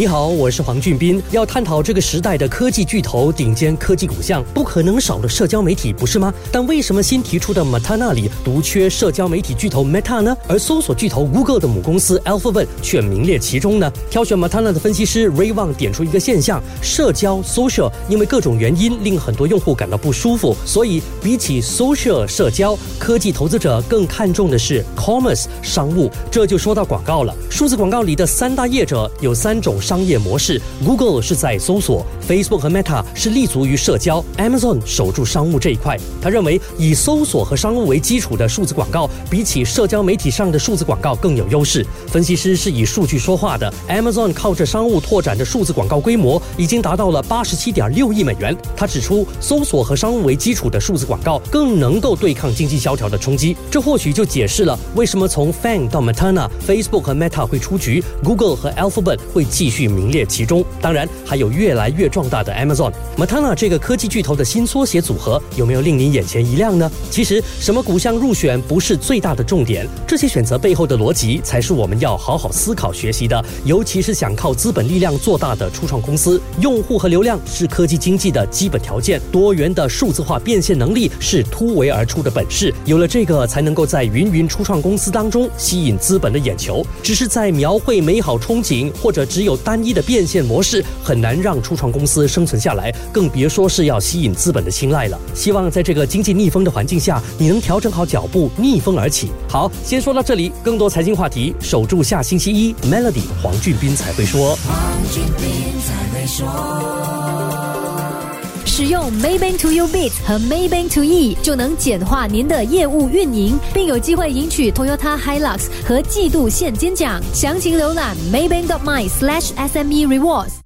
你好，我是黄俊斌。要探讨这个时代的科技巨头、顶尖科技股项，不可能少了社交媒体，不是吗？但为什么新提出的 Meta 那里独缺社交媒体巨头 Meta 呢？而搜索巨头 Google 的母公司 Alphabet 却名列其中呢？挑选 Meta 的分析师 Ray Wang 点出一个现象：社交 social 因为各种原因令很多用户感到不舒服，所以比起 social 社交，科技投资者更看重的是 commerce 商务。这就说到广告了。数字广告里的三大业者有三种。商业模式，Google 是在搜索，Facebook 和 Meta 是立足于社交，Amazon 守住商务这一块。他认为，以搜索和商务为基础的数字广告，比起社交媒体上的数字广告更有优势。分析师是以数据说话的，Amazon 靠着商务拓展的数字广告规模已经达到了八十七点六亿美元。他指出，搜索和商务为基础的数字广告更能够对抗经济萧条的冲击。这或许就解释了为什么从 Fang 到 Meta，Facebook 和 Meta 会出局，Google 和 Alphabet 会继。续续名列其中，当然还有越来越壮大的 Amazon、Matana 这个科技巨头的新缩写组合，有没有令你眼前一亮呢？其实，什么股项入选不是最大的重点，这些选择背后的逻辑才是我们要好好思考学习的。尤其是想靠资本力量做大的初创公司，用户和流量是科技经济的基本条件，多元的数字化变现能力是突围而出的本事。有了这个，才能够在芸芸初创公司当中吸引资本的眼球。只是在描绘美好憧憬，或者只有单一的变现模式很难让初创公司生存下来，更别说是要吸引资本的青睐了。希望在这个经济逆风的环境下，你能调整好脚步，逆风而起。好，先说到这里，更多财经话题，守住下星期一，Melody 黄俊斌才会说。使用 Maybank to U Bit 和 Maybank to E 就能简化您的业务运营，并有机会赢取 Toyota Hilux 和季度现金奖。详情浏览 Maybank My SLASH SME Rewards。